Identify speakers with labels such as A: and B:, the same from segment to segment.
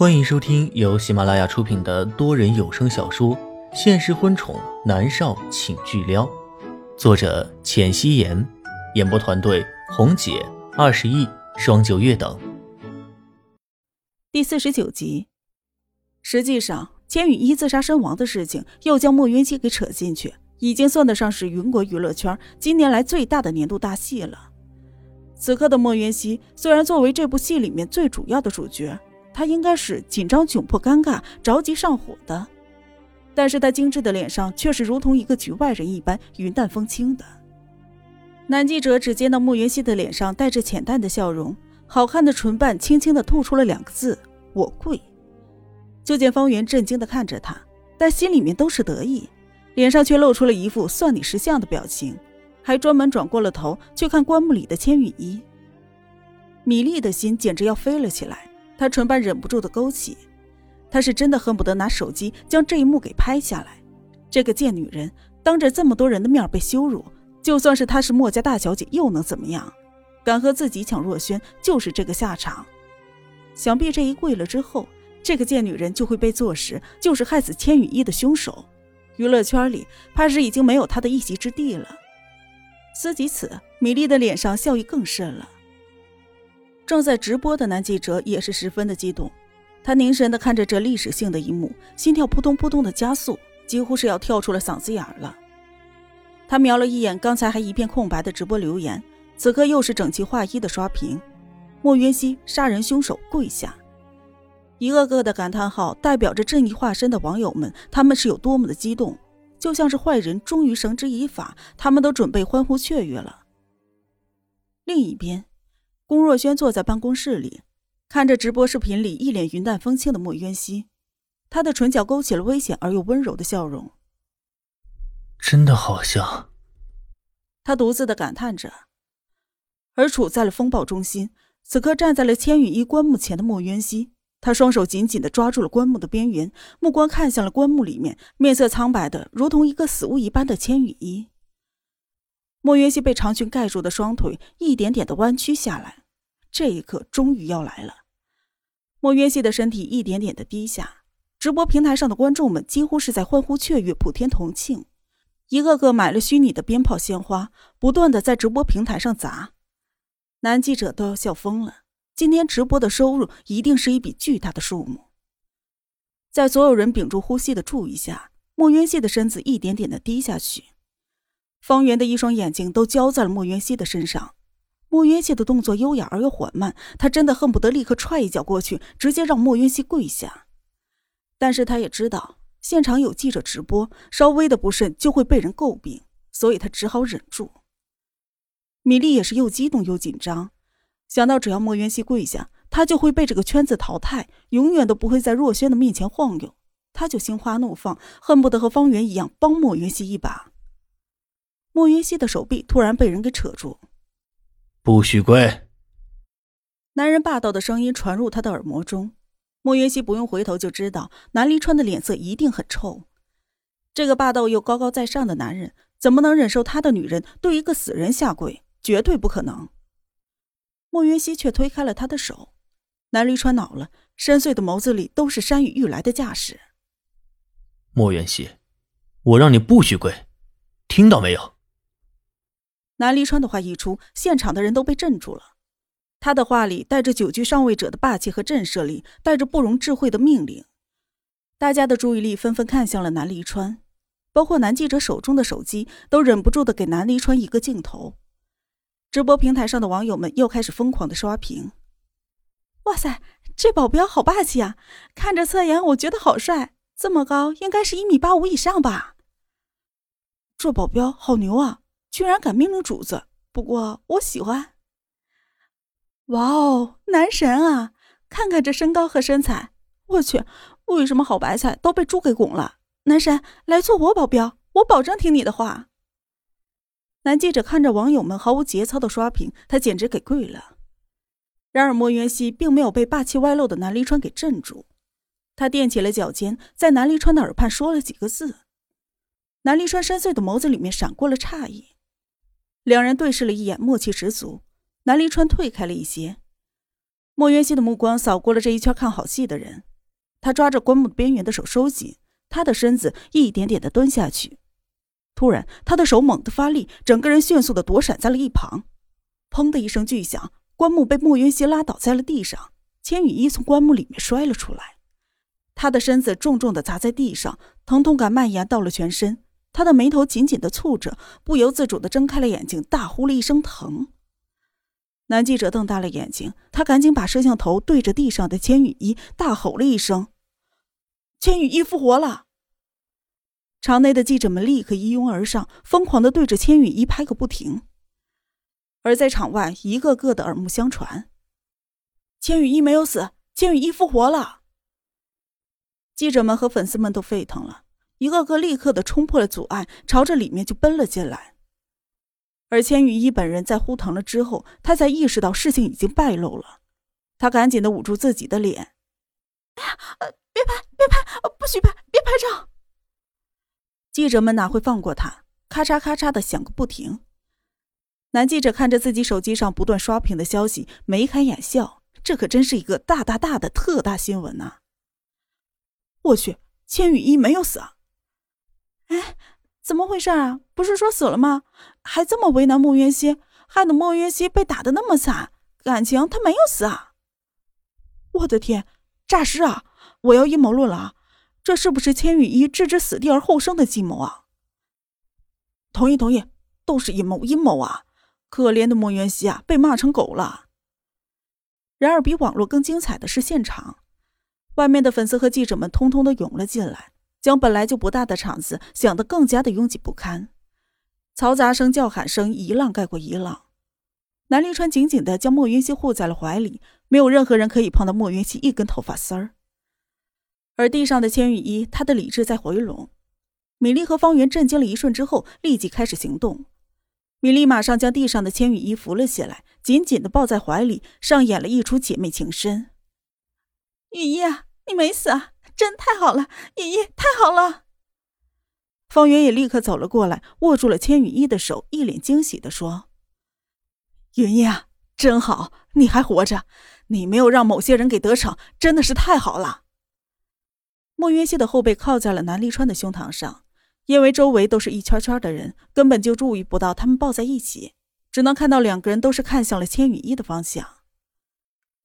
A: 欢迎收听由喜马拉雅出品的多人有声小说《现实婚宠男少请巨撩》，作者：浅汐颜，演播团队：红姐、二十亿、双九月等。
B: 第四十九集。实际上，千羽一自杀身亡的事情又将莫云熙给扯进去，已经算得上是云国娱乐圈今年来最大的年度大戏了。此刻的莫云熙虽然作为这部戏里面最主要的主角。他应该是紧张、窘迫、尴尬、着急上火的，但是他精致的脸上却是如同一个局外人一般云淡风轻的。男记者只见到慕云熙的脸上带着浅淡的笑容，好看的唇瓣轻轻的吐出了两个字：“我跪。”就见方圆震惊的看着他，但心里面都是得意，脸上却露出了一副算你识相的表情，还专门转过了头去看棺木里的千羽衣。米粒的心简直要飞了起来。他唇瓣忍不住的勾起，他是真的恨不得拿手机将这一幕给拍下来。这个贱女人当着这么多人的面被羞辱，就算是她是墨家大小姐又能怎么样？敢和自己抢若轩，就是这个下场。想必这一跪了之后，这个贱女人就会被坐实就是害死千羽衣的凶手。娱乐圈里怕是已经没有她的一席之地了。思及此，米粒的脸上笑意更甚了。正在直播的男记者也是十分的激动，他凝神的看着这历史性的一幕，心跳扑通扑通的加速，几乎是要跳出了嗓子眼了。他瞄了一眼刚才还一片空白的直播留言，此刻又是整齐划一的刷屏：“莫云熙杀人凶手跪下！”一个个的感叹号代表着正义化身的网友们，他们是有多么的激动，就像是坏人终于绳之以法，他们都准备欢呼雀跃了。另一边。龚若轩坐在办公室里，看着直播视频里一脸云淡风轻的莫渊熙，他的唇角勾起了危险而又温柔的笑容。
A: 真的好像，
B: 他独自的感叹着。而处在了风暴中心，此刻站在了千羽衣棺木前的莫渊熙，他双手紧紧的抓住了棺木的边缘，目光看向了棺木里面，面色苍白的如同一个死物一般的千羽衣。莫渊熙被长裙盖住的双腿一点点的弯曲下来。这一刻终于要来了，莫渊熙的身体一点点的低下，直播平台上的观众们几乎是在欢呼雀跃、普天同庆，一个个买了虚拟的鞭炮、鲜花，不断的在直播平台上砸。男记者都要笑疯了，今天直播的收入一定是一笔巨大的数目。在所有人屏住呼吸的注意下，莫渊熙的身子一点点的低下去，方圆的一双眼睛都交在了莫渊熙的身上。莫云熙的动作优雅而又缓慢，他真的恨不得立刻踹一脚过去，直接让莫云熙跪下。但是他也知道现场有记者直播，稍微的不慎就会被人诟病，所以他只好忍住。米粒也是又激动又紧张，想到只要莫云熙跪下，他就会被这个圈子淘汰，永远都不会在若轩的面前晃悠，他就心花怒放，恨不得和方圆一样帮莫云熙一把。莫云熙的手臂突然被人给扯住。
A: 不许跪！
B: 男人霸道的声音传入他的耳膜中，莫云熙不用回头就知道南离川的脸色一定很臭。这个霸道又高高在上的男人，怎么能忍受他的女人对一个死人下跪？绝对不可能！莫云熙却推开了他的手。南离川恼了，深邃的眸子里都是山雨欲来的架势。
A: 莫云熙，我让你不许跪，听到没有？
B: 南离川的话一出，现场的人都被镇住了。他的话里带着九居上位者的霸气和震慑力，带着不容置喙的命令。大家的注意力纷纷看向了南离川，包括男记者手中的手机都忍不住的给南离川一个镜头。直播平台上的网友们又开始疯狂的刷屏。哇塞，这保镖好霸气啊！看着侧颜，我觉得好帅，这么高，应该是一米八五以上吧。这保镖好牛啊！居然敢命令主子，不过我喜欢。哇哦，男神啊！看看这身高和身材，我去，为什么好白菜都被猪给拱了？男神，来做我保镖，我保证听你的话。男记者看着网友们毫无节操的刷屏，他简直给跪了。然而莫渊熙并没有被霸气外露的南离川给镇住，他踮起了脚尖，在南离川的耳畔说了几个字。南离川深邃的眸子里面闪过了诧异。两人对视了一眼，默契十足。南离川退开了一些，莫渊熙的目光扫过了这一圈看好戏的人，他抓着棺木边缘的手收紧，他的身子一点点的蹲下去。突然，他的手猛地发力，整个人迅速的躲闪在了一旁。砰的一声巨响，棺木被莫云熙拉倒在了地上，千羽衣从棺木里面摔了出来，他的身子重重的砸在地上，疼痛感蔓延到了全身。他的眉头紧紧的蹙着，不由自主的睁开了眼睛，大呼了一声疼。男记者瞪大了眼睛，他赶紧把摄像头对着地上的千羽衣，大吼了一声：“千羽衣复活了！”场内的记者们立刻一拥而上，疯狂的对着千羽衣拍个不停。而在场外，一个个的耳目相传：“千羽衣没有死，千羽衣复活了！”记者们和粉丝们都沸腾了，一个个立刻的冲破了阻碍，朝着里面就奔了进来。而千羽衣本人在呼疼了之后，他才意识到事情已经败露了，他赶紧的捂住自己的脸：“哎呀，别拍，别拍，不许拍，别拍照！”记者们哪会放过他？咔嚓咔嚓的响个不停。男记者看着自己手机上不断刷屏的消息，眉开眼笑，这可真是一个大大大的特大新闻呐！我去，千羽衣没有死啊！哎。怎么回事啊？不是说死了吗？还这么为难莫渊熙，害得莫渊熙被打的那么惨。感情他没有死啊！我的天，诈尸啊！我要阴谋论了啊！这是不是千羽衣置之死地而后生的计谋啊？同意，同意，都是阴谋，阴谋啊！可怜的莫渊熙啊，被骂成狗了。然而，比网络更精彩的是现场，外面的粉丝和记者们通通都涌了进来。将本来就不大的场子想得更加的拥挤不堪，嘈杂声、叫喊声一浪盖过一浪。南离川紧紧的将莫云溪护在了怀里，没有任何人可以碰到莫云溪一根头发丝儿。而地上的千羽衣，他的理智在回笼。米莉和方圆震惊了一瞬之后，立即开始行动。米莉马上将地上的千羽衣扶了起来，紧紧的抱在怀里，上演了一出姐妹情深。羽衣啊，你没死啊！真太好了，爷爷太好了！方圆也立刻走了过来，握住了千羽衣的手，一脸惊喜的说：“云衣啊，真好，你还活着，你没有让某些人给得逞，真的是太好了。”莫云熙的后背靠在了南离川的胸膛上，因为周围都是一圈圈的人，根本就注意不到他们抱在一起，只能看到两个人都是看向了千羽衣的方向。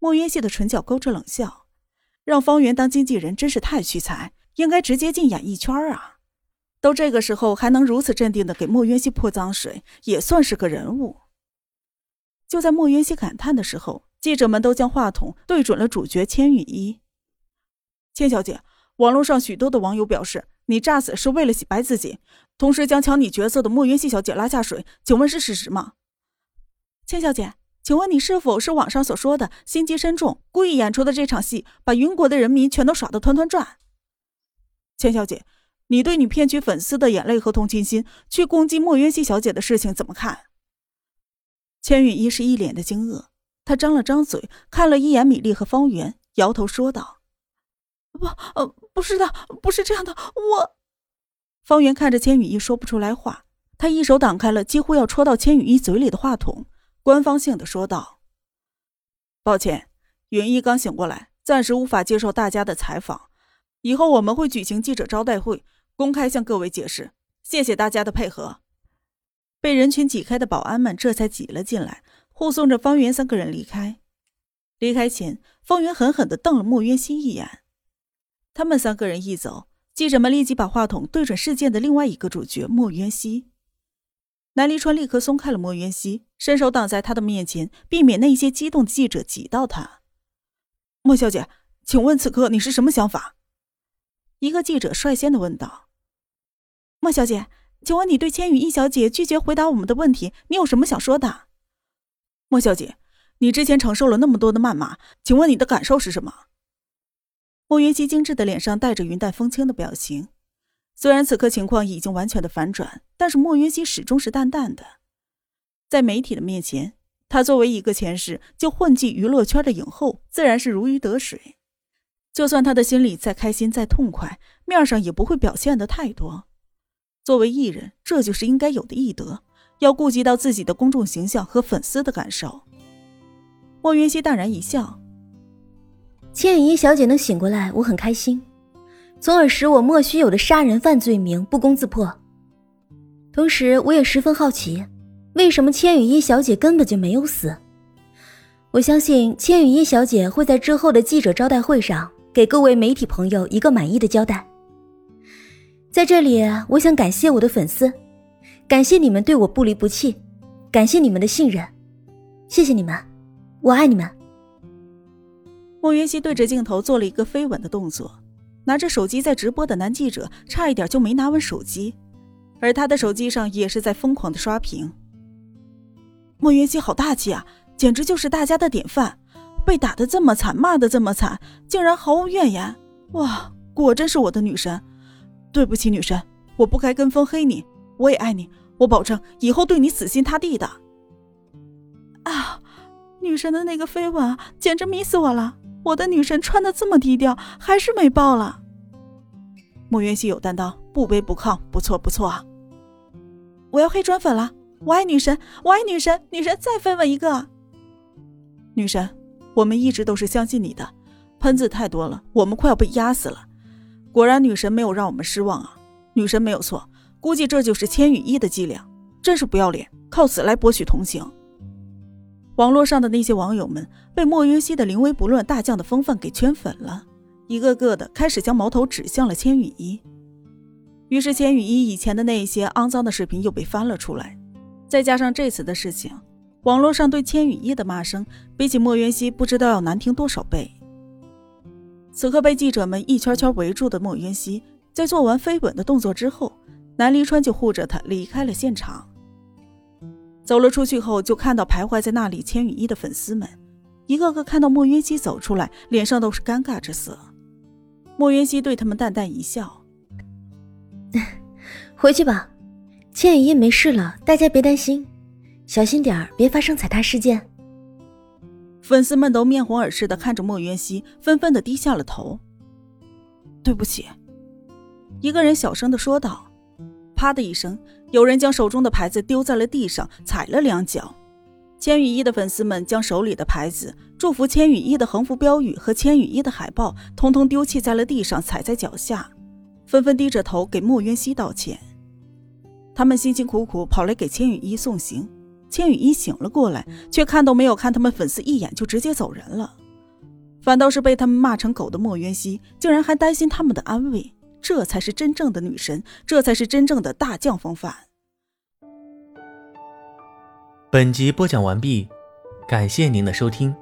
B: 莫云熙的唇角勾着冷笑。让方圆当经纪人真是太屈才，应该直接进演艺圈啊！都这个时候还能如此镇定的给莫渊熙泼脏水，也算是个人物。就在莫渊熙感叹的时候，记者们都将话筒对准了主角千羽衣。千小姐，网络上许多的网友表示你诈死是为了洗白自己，同时将抢你角色的莫渊熙小姐拉下水，请问是事实吗？千小姐。请问你是否是网上所说的心机深重、故意演出的这场戏，把云国的人民全都耍得团团转？千小姐，你对你骗取粉丝的眼泪和同情心，去攻击莫渊熙小姐的事情怎么看？千羽衣是一脸的惊愕，他张了张嘴，看了一眼米粒和方圆，摇头说道：“不，呃，不是的，不是这样的。”我，方圆看着千羽衣说不出来话，他一手挡开了几乎要戳到千羽衣嘴里的话筒。官方性的说道：“抱歉，云一刚醒过来，暂时无法接受大家的采访。以后我们会举行记者招待会，公开向各位解释。谢谢大家的配合。”被人群挤开的保安们这才挤了进来，护送着方圆三个人离开。离开前，方圆狠狠的瞪了莫渊熙一眼。他们三个人一走，记者们立即把话筒对准事件的另外一个主角莫渊熙。南离川立刻松开了莫渊熙，伸手挡在他的面前，避免那些激动的记者挤到他。莫小姐，请问此刻你是什么想法？一个记者率先的问道。莫小姐，请问你对千羽一小姐拒绝回答我们的问题，你有什么想说的？莫小姐，你之前承受了那么多的谩骂，请问你的感受是什么？莫云熙精致的脸上带着云淡风轻的表情。虽然此刻情况已经完全的反转，但是莫云熙始终是淡淡的。在媒体的面前，他作为一个前世就混迹娱乐圈的影后，自然是如鱼得水。就算他的心里再开心再痛快，面上也不会表现的太多。作为艺人，这就是应该有的艺德，要顾及到自己的公众形象和粉丝的感受。莫云熙淡然一笑：“
C: 千羽衣小姐能醒过来，我很开心，从而使我莫须有的杀人犯罪名不攻自破。同时，我也十分好奇，为什么千羽衣小姐根本就没有死？我相信千羽衣小姐会在之后的记者招待会上给各位媒体朋友一个满意的交代。在这里，我想感谢我的粉丝，感谢你们对我不离不弃，感谢你们的信任，谢谢你们，我爱你们。
B: 莫云熙对着镜头做了一个飞吻的动作，拿着手机在直播的男记者差一点就没拿稳手机，而他的手机上也是在疯狂的刷屏。莫云熙好大气啊，简直就是大家的典范，被打的这么惨，骂的这么惨，竟然毫无怨言，哇，果真是我的女神。对不起，女神，我不该跟风黑你，我也爱你，我保证以后对你死心塌地的。啊，女神的那个飞吻简直迷死我了！我的女神穿的这么低调，还是美爆了。莫元熙有担当，不卑不亢，不错不错啊！我要黑转粉了，我爱女神，我爱女神，女神再飞吻一个。女神，我们一直都是相信你的，喷子太多了，我们快要被压死了。果然，女神没有让我们失望啊！女神没有错，估计这就是千羽翼的伎俩，真是不要脸，靠此来博取同情。网络上的那些网友们被莫云熙的临危不乱、大将的风范给圈粉了，一个个的开始将矛头指向了千羽衣。于是，千羽衣以前的那些肮脏的视频又被翻了出来，再加上这次的事情，网络上对千羽衣的骂声比起莫云熙不知道要难听多少倍。此刻被记者们一圈圈围住的莫云熙，在做完飞吻的动作之后，南离川就护着他离开了现场。走了出去后，就看到徘徊在那里千羽衣的粉丝们，一个个看到莫云熙走出来，脸上都是尴尬之色。莫云熙对他们淡淡一笑：“
C: 回去吧，千羽衣没事了，大家别担心，小心点别发生踩踏事件。”
B: 粉丝们都面红耳赤的看着莫云熙，纷纷的低下了头。对不起，一个人小声的说道。啪的一声，有人将手中的牌子丢在了地上，踩了两脚。千羽衣的粉丝们将手里的牌子、祝福千羽衣的横幅标语和千羽衣的海报，通通丢弃在了地上，踩在脚下，纷纷低着头给莫渊熙道歉。他们辛辛苦苦跑来给千羽衣送行。千羽衣醒了过来，却看都没有看他们粉丝一眼，就直接走人了。反倒是被他们骂成狗的莫渊熙，竟然还担心他们的安危。这才是真正的女神，这才是真正的大将风范。
A: 本集播讲完毕，感谢您的收听。